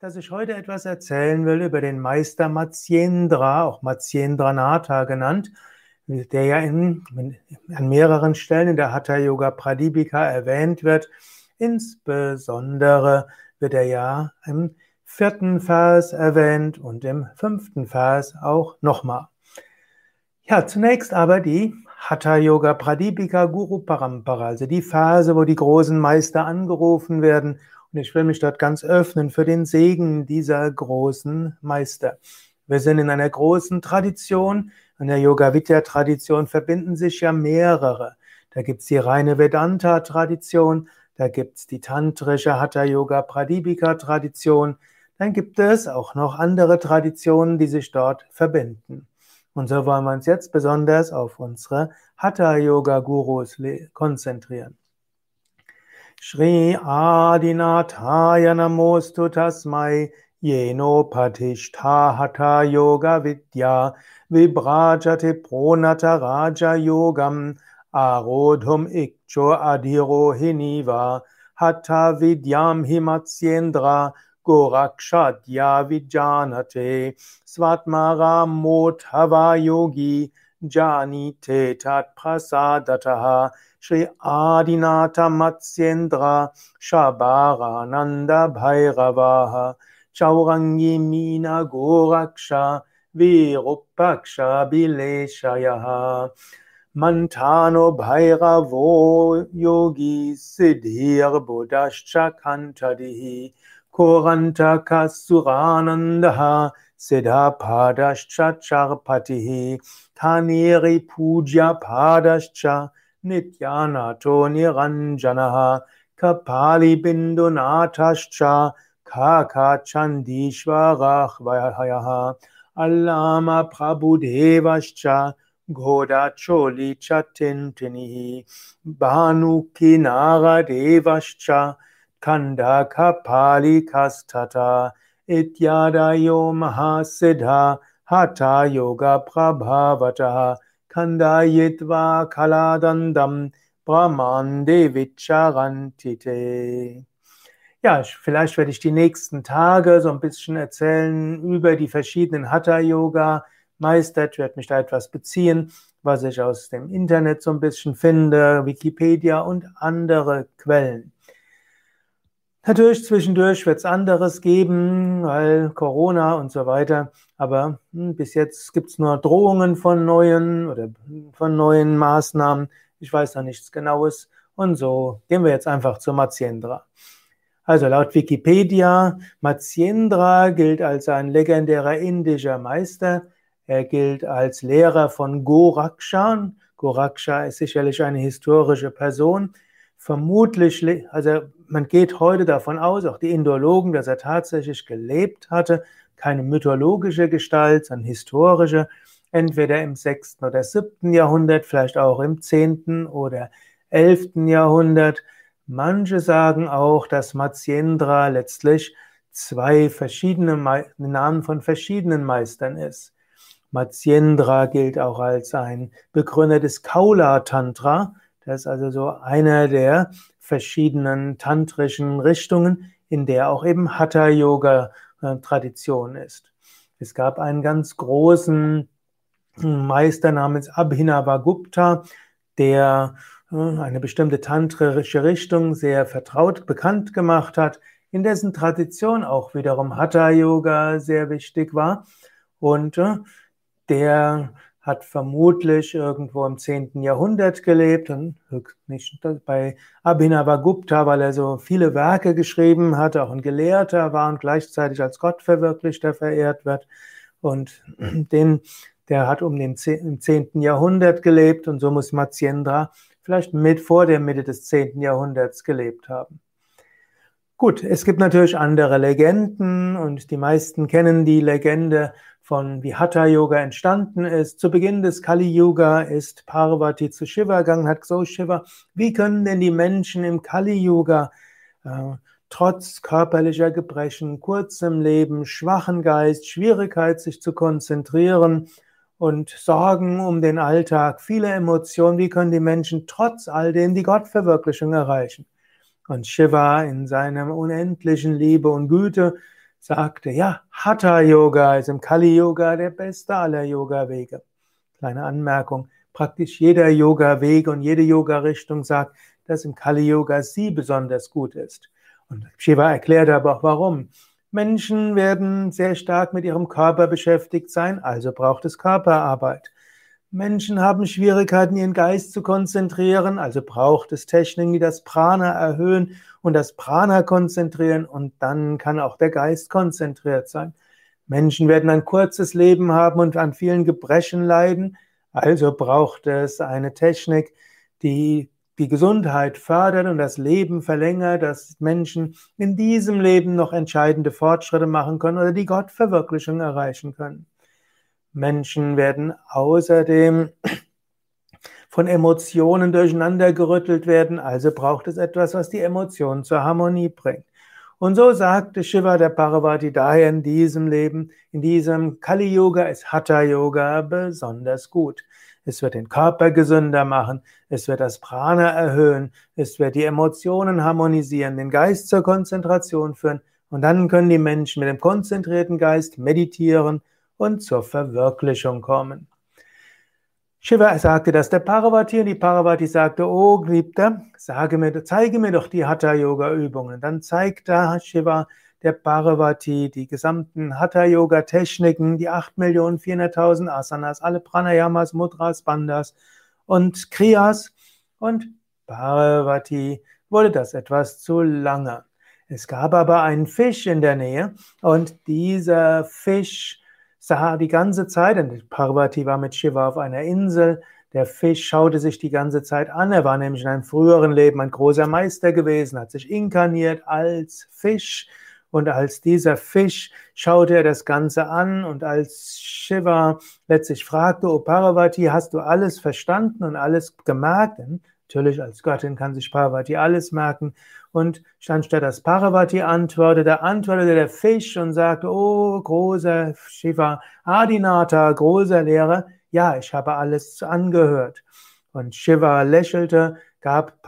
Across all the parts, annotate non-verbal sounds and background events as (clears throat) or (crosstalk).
dass ich heute etwas erzählen will über den Meister Matsyendra, auch Matsyendranatha genannt, der ja in, an mehreren Stellen in der Hatha Yoga Pradipika erwähnt wird. Insbesondere wird er ja im vierten Vers erwähnt und im fünften Vers auch nochmal. Ja, zunächst aber die Hatha Yoga Pradipika Guru Parampara, also die Phase, wo die großen Meister angerufen werden und ich will mich dort ganz öffnen für den Segen dieser großen Meister. Wir sind in einer großen Tradition. In der Yoga-Vidya-Tradition verbinden sich ja mehrere. Da gibt's die reine Vedanta-Tradition, da gibt's die tantrische Hatha-Yoga-Pradipika-Tradition, dann gibt es auch noch andere Traditionen, die sich dort verbinden. Und so wollen wir uns jetzt besonders auf unsere Hatha-Yoga-Gurus konzentrieren. Shri Adinathaya Namostu Tasmai Yeno Patishta Hatha Yoga Vidya Vibrajate Pronata Raja Yogam Arodhum Ikcho Adhiro Hiniva Hatha Vidyam Himatsyendra Gorakshadya Vijanate Svatmara Mothava Yogi Janite Tat Prasadataha Shri Adinata Matsyendra Shabarananda Bhairavaha Chaurangi Mina Goraksha Virupaksha Bileshayaha Mantano Bhairavo Yogi Siddhir Buddhascha Kantadihi Koranta Kasuranandaha Siddhapadascha Charpatihi Taniri Puja Padascha Nityanato Niranjanaha Kapali Bindunatascha Kaka Chandishwarachvayaha Allama Prabhudevascha Goda Choli Chatintinihi Bhanu Kinara Devascha Kanda Kapali Kastata Ityadayo Mahasiddha Hatha Yoga Prabhavataha Kandayitva Kaladandam Brahmande Vicharantite. Ja, vielleicht werde ich die nächsten Tage so ein bisschen erzählen über die verschiedenen Hatha-Yoga-Meister. Ich werde mich da etwas beziehen, was ich aus dem Internet so ein bisschen finde, Wikipedia und andere Quellen. Natürlich zwischendurch wird es anderes geben, weil Corona und so weiter. Aber hm, bis jetzt gibt es nur Drohungen von neuen oder von neuen Maßnahmen. Ich weiß da nichts Genaues. Und so gehen wir jetzt einfach zu Matsyendra. Also laut Wikipedia, Matsyendra gilt als ein legendärer indischer Meister. Er gilt als Lehrer von Goraksha. Goraksha ist sicherlich eine historische Person. Vermutlich, also man geht heute davon aus, auch die Indologen, dass er tatsächlich gelebt hatte, keine mythologische Gestalt, sondern historische, entweder im 6. oder 7. Jahrhundert, vielleicht auch im 10. oder 11. Jahrhundert. Manche sagen auch, dass Matsyendra letztlich zwei verschiedene Namen von verschiedenen Meistern ist. Matsyendra gilt auch als ein Begründer des Kaula Tantra. Das ist also so einer der verschiedenen tantrischen Richtungen, in der auch eben Hatha Yoga äh, Tradition ist. Es gab einen ganz großen Meister namens Abhinavagupta, der äh, eine bestimmte tantrische Richtung sehr vertraut bekannt gemacht hat, in dessen Tradition auch wiederum Hatha Yoga sehr wichtig war und äh, der hat vermutlich irgendwo im 10. Jahrhundert gelebt und nicht bei Abhinavagupta, weil er so viele Werke geschrieben hat, auch ein Gelehrter war und gleichzeitig als Gottverwirklichter verehrt wird. Und (clears throat) den, der hat um den 10, im 10. Jahrhundert gelebt und so muss Matsyendra vielleicht mit vor der Mitte des 10. Jahrhunderts gelebt haben. Gut, es gibt natürlich andere Legenden und die meisten kennen die Legende von wie Hatha Yoga entstanden ist. Zu Beginn des Kali Yuga ist Parvati zu Shiva gegangen, hat so Shiva, wie können denn die Menschen im Kali Yuga äh, trotz körperlicher Gebrechen, kurzem Leben, schwachen Geist, Schwierigkeit, sich zu konzentrieren und Sorgen um den Alltag, viele Emotionen, wie können die Menschen trotz all dem die Gottverwirklichung erreichen? Und Shiva in seiner unendlichen Liebe und Güte sagte, ja, Hatha Yoga ist im Kali Yoga der beste aller Yoga-Wege. Kleine Anmerkung, praktisch jeder Yoga-Weg und jede Yoga-Richtung sagt, dass im Kali Yoga sie besonders gut ist. Und Shiva erklärte aber auch warum. Menschen werden sehr stark mit ihrem Körper beschäftigt sein, also braucht es Körperarbeit. Menschen haben Schwierigkeiten, ihren Geist zu konzentrieren, also braucht es Techniken, die das Prana erhöhen und das Prana konzentrieren und dann kann auch der Geist konzentriert sein. Menschen werden ein kurzes Leben haben und an vielen Gebrechen leiden, also braucht es eine Technik, die die Gesundheit fördert und das Leben verlängert, dass Menschen in diesem Leben noch entscheidende Fortschritte machen können oder die Gottverwirklichung erreichen können. Menschen werden außerdem von Emotionen durcheinander gerüttelt werden, also braucht es etwas, was die Emotionen zur Harmonie bringt. Und so sagte Shiva der Parvati daher in diesem Leben, in diesem Kali Yoga ist Hatha Yoga besonders gut. Es wird den Körper gesünder machen, es wird das Prana erhöhen, es wird die Emotionen harmonisieren, den Geist zur Konzentration führen und dann können die Menschen mit dem konzentrierten Geist meditieren und zur Verwirklichung kommen. Shiva sagte das der Parvati und die Parvati sagte, oh Geliebter, sage mir, zeige mir doch die Hatha-Yoga-Übungen. Dann zeigte Shiva der Parvati die gesamten Hatha-Yoga-Techniken, die 8.400.000 Asanas, alle Pranayamas, Mudras, Bandhas und Kriyas. Und Parvati wurde das etwas zu lange. Es gab aber einen Fisch in der Nähe und dieser Fisch sah die ganze Zeit, denn Parvati war mit Shiva auf einer Insel, der Fisch schaute sich die ganze Zeit an. Er war nämlich in einem früheren Leben ein großer Meister gewesen, hat sich inkarniert als Fisch. Und als dieser Fisch schaute er das Ganze an und als Shiva letztlich fragte, O Parvati, hast du alles verstanden und alles gemerkt? Natürlich, als Göttin kann sich Parvati alles merken. Und anstatt dass Parvati antwortete, antwortete der Fisch und sagte, oh, großer Shiva, Adinata, großer Lehrer, ja, ich habe alles angehört. Und Shiva lächelte, gab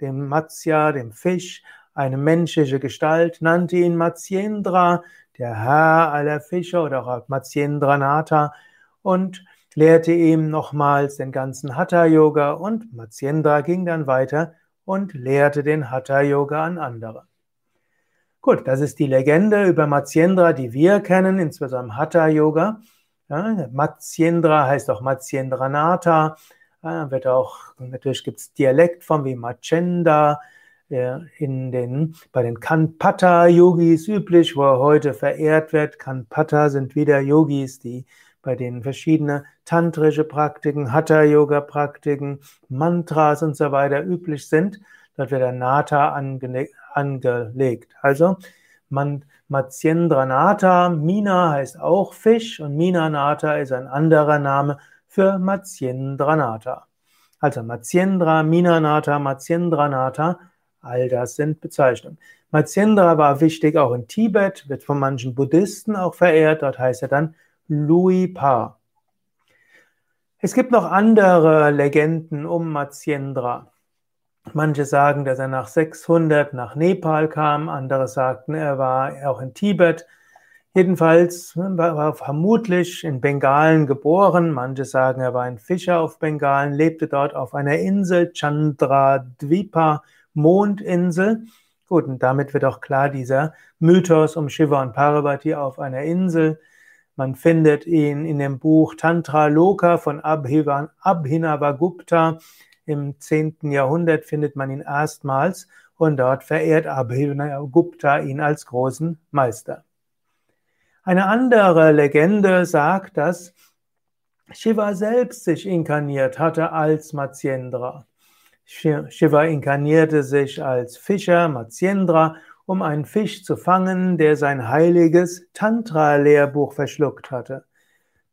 dem Matsya, dem Fisch, eine menschliche Gestalt, nannte ihn Matsyendra, der Herr aller Fische oder auch Matsyendranata und lehrte ihm nochmals den ganzen Hatha-Yoga und Matsyendra ging dann weiter und lehrte den Hatha-Yoga an andere. Gut, das ist die Legende über Matsyendra, die wir kennen, insbesondere Hatha-Yoga. Ja, Matsyendra heißt auch Matsyendranatha, ja, wird auch, natürlich gibt es Dialektformen wie Machenda, in den, bei den Kanpata-Yogis üblich, wo er heute verehrt wird. Kanpata sind wieder Yogis, die bei denen verschiedene tantrische Praktiken, Hatha-Yoga-Praktiken, Mantras und so weiter üblich sind. Dort wird der Nata angelegt. Also man, Matsyendranata, Mina heißt auch Fisch und Minanata ist ein anderer Name für Matsyendranata. Also Matsyendra, Minanata, Matsyendranata, all das sind Bezeichnungen. Matsyendra war wichtig auch in Tibet, wird von manchen Buddhisten auch verehrt. Dort heißt er dann Louis Pa. Es gibt noch andere Legenden um Matsyendra. Manche sagen, dass er nach 600 nach Nepal kam, andere sagten, er war auch in Tibet. Jedenfalls war er vermutlich in Bengalen geboren. Manche sagen, er war ein Fischer auf Bengalen, lebte dort auf einer Insel, Chandradvipa, Mondinsel. Gut, und damit wird auch klar dieser Mythos um Shiva und Parvati auf einer Insel. Man findet ihn in dem Buch Tantra Loka von Abhinavagupta. Im 10. Jahrhundert findet man ihn erstmals und dort verehrt Abhinavagupta ihn als großen Meister. Eine andere Legende sagt, dass Shiva selbst sich inkarniert hatte als Matsyendra. Shiva inkarnierte sich als Fischer, Matsyendra, um einen Fisch zu fangen, der sein heiliges Tantra-Lehrbuch verschluckt hatte,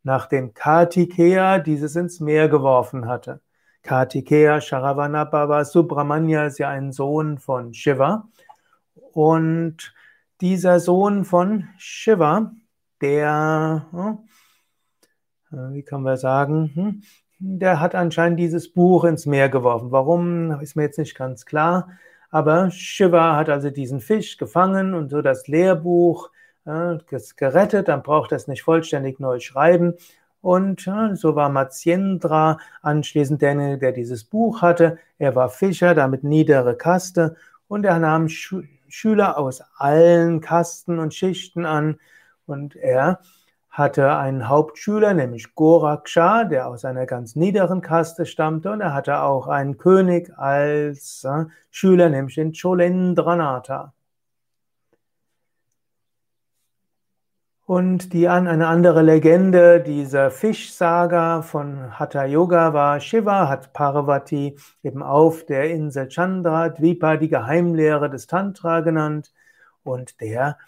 nachdem Kartikeya dieses ins Meer geworfen hatte. Kartikeya Sharavanabhava Subramanya ist ja ein Sohn von Shiva. Und dieser Sohn von Shiva, der, hm, äh, wie kann man sagen, hm, der hat anscheinend dieses Buch ins Meer geworfen. Warum, ist mir jetzt nicht ganz klar. Aber Shiva hat also diesen Fisch gefangen und so das Lehrbuch äh, gerettet, dann braucht er es nicht vollständig neu schreiben. Und äh, so war Matsyendra anschließend derjenige, der dieses Buch hatte. Er war Fischer, damit niedere Kaste. Und er nahm Sch Schüler aus allen Kasten und Schichten an. Und er hatte einen Hauptschüler, nämlich Goraksha, der aus einer ganz niederen Kaste stammte. Und er hatte auch einen König als äh, Schüler, nämlich den Cholendranatha. Und die an eine andere Legende dieser Fischsaga von Hatha Yoga war, Shiva hat Parvati eben auf der Insel Chandra Dvipa die Geheimlehre des Tantra genannt. Und der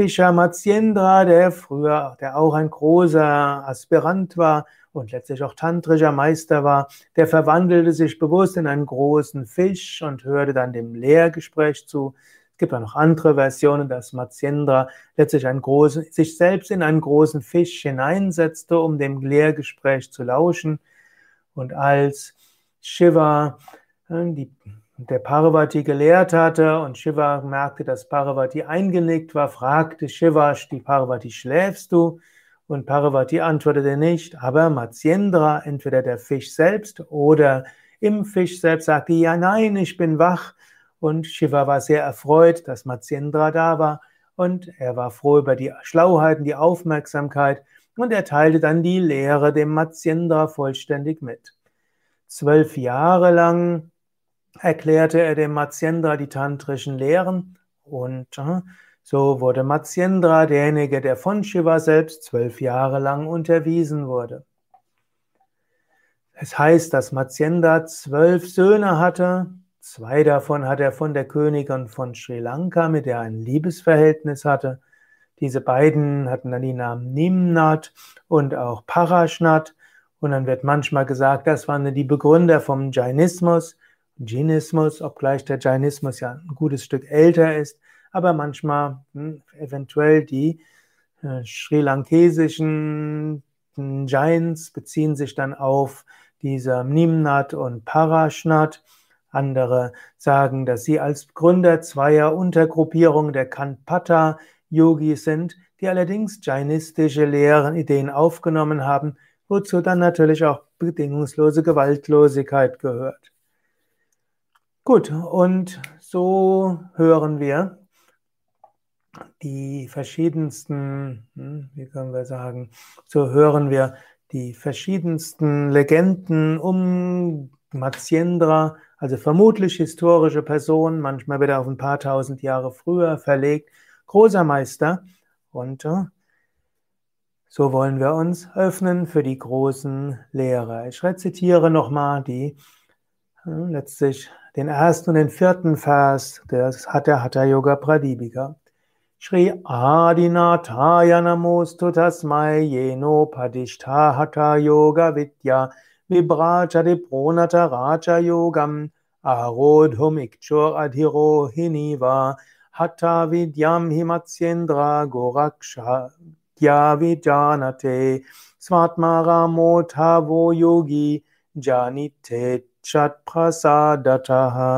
Fischer Matsyendra, der früher, der auch ein großer Aspirant war und letztlich auch tantrischer Meister war, der verwandelte sich bewusst in einen großen Fisch und hörte dann dem Lehrgespräch zu gibt auch noch andere Versionen, dass Matsyendra letztlich einen großen, sich selbst in einen großen Fisch hineinsetzte, um dem Lehrgespräch zu lauschen. Und als Shiva äh, die, der Parvati gelehrt hatte und Shiva merkte, dass Parvati eingenickt war, fragte Shiva die Parvati, schläfst du? Und Parvati antwortete nicht, aber Matsyendra, entweder der Fisch selbst oder im Fisch selbst, sagte, ja, nein, ich bin wach. Und Shiva war sehr erfreut, dass Matsyendra da war. Und er war froh über die Schlauheit und die Aufmerksamkeit. Und er teilte dann die Lehre dem Matsyendra vollständig mit. Zwölf Jahre lang erklärte er dem Matsyendra die tantrischen Lehren. Und äh, so wurde Matsyendra derjenige, der von Shiva selbst zwölf Jahre lang unterwiesen wurde. Es heißt, dass Matsyendra zwölf Söhne hatte Zwei davon hat er von der Königin von Sri Lanka, mit der er ein Liebesverhältnis hatte. Diese beiden hatten dann die Namen Nimnat und auch Parashnat. Und dann wird manchmal gesagt, das waren die Begründer vom Jainismus, Jainismus, obgleich der Jainismus ja ein gutes Stück älter ist, aber manchmal hm, eventuell die äh, sri lankesischen Jains beziehen sich dann auf diese Nimnat und Parashnat. Andere sagen, dass sie als Gründer zweier Untergruppierungen der Kanpata Yogis sind, die allerdings jainistische Lehren, Ideen aufgenommen haben, wozu dann natürlich auch bedingungslose Gewaltlosigkeit gehört. Gut, und so hören wir die verschiedensten, hm, wie können wir sagen, so hören wir die verschiedensten Legenden um Matsyendra, also vermutlich historische Person, manchmal wird er auf ein paar tausend Jahre früher verlegt, großer Meister. Und äh, so wollen wir uns öffnen für die großen Lehrer. Ich rezitiere nochmal die, äh, letztlich den ersten und den vierten Vers, hat der Hatha Yoga Pradipika. Shri Adinathaya Namostu Tasmai Yeno Padishta Hatha Yoga Vidya Vibrajati Pronata Raja Yogam Arodhum Ikchor Adhiro va Hatha Vidyam Himatsyendra Goraksha Vijanate Svatmara Motavo Yogi Janite Chat Prasadataha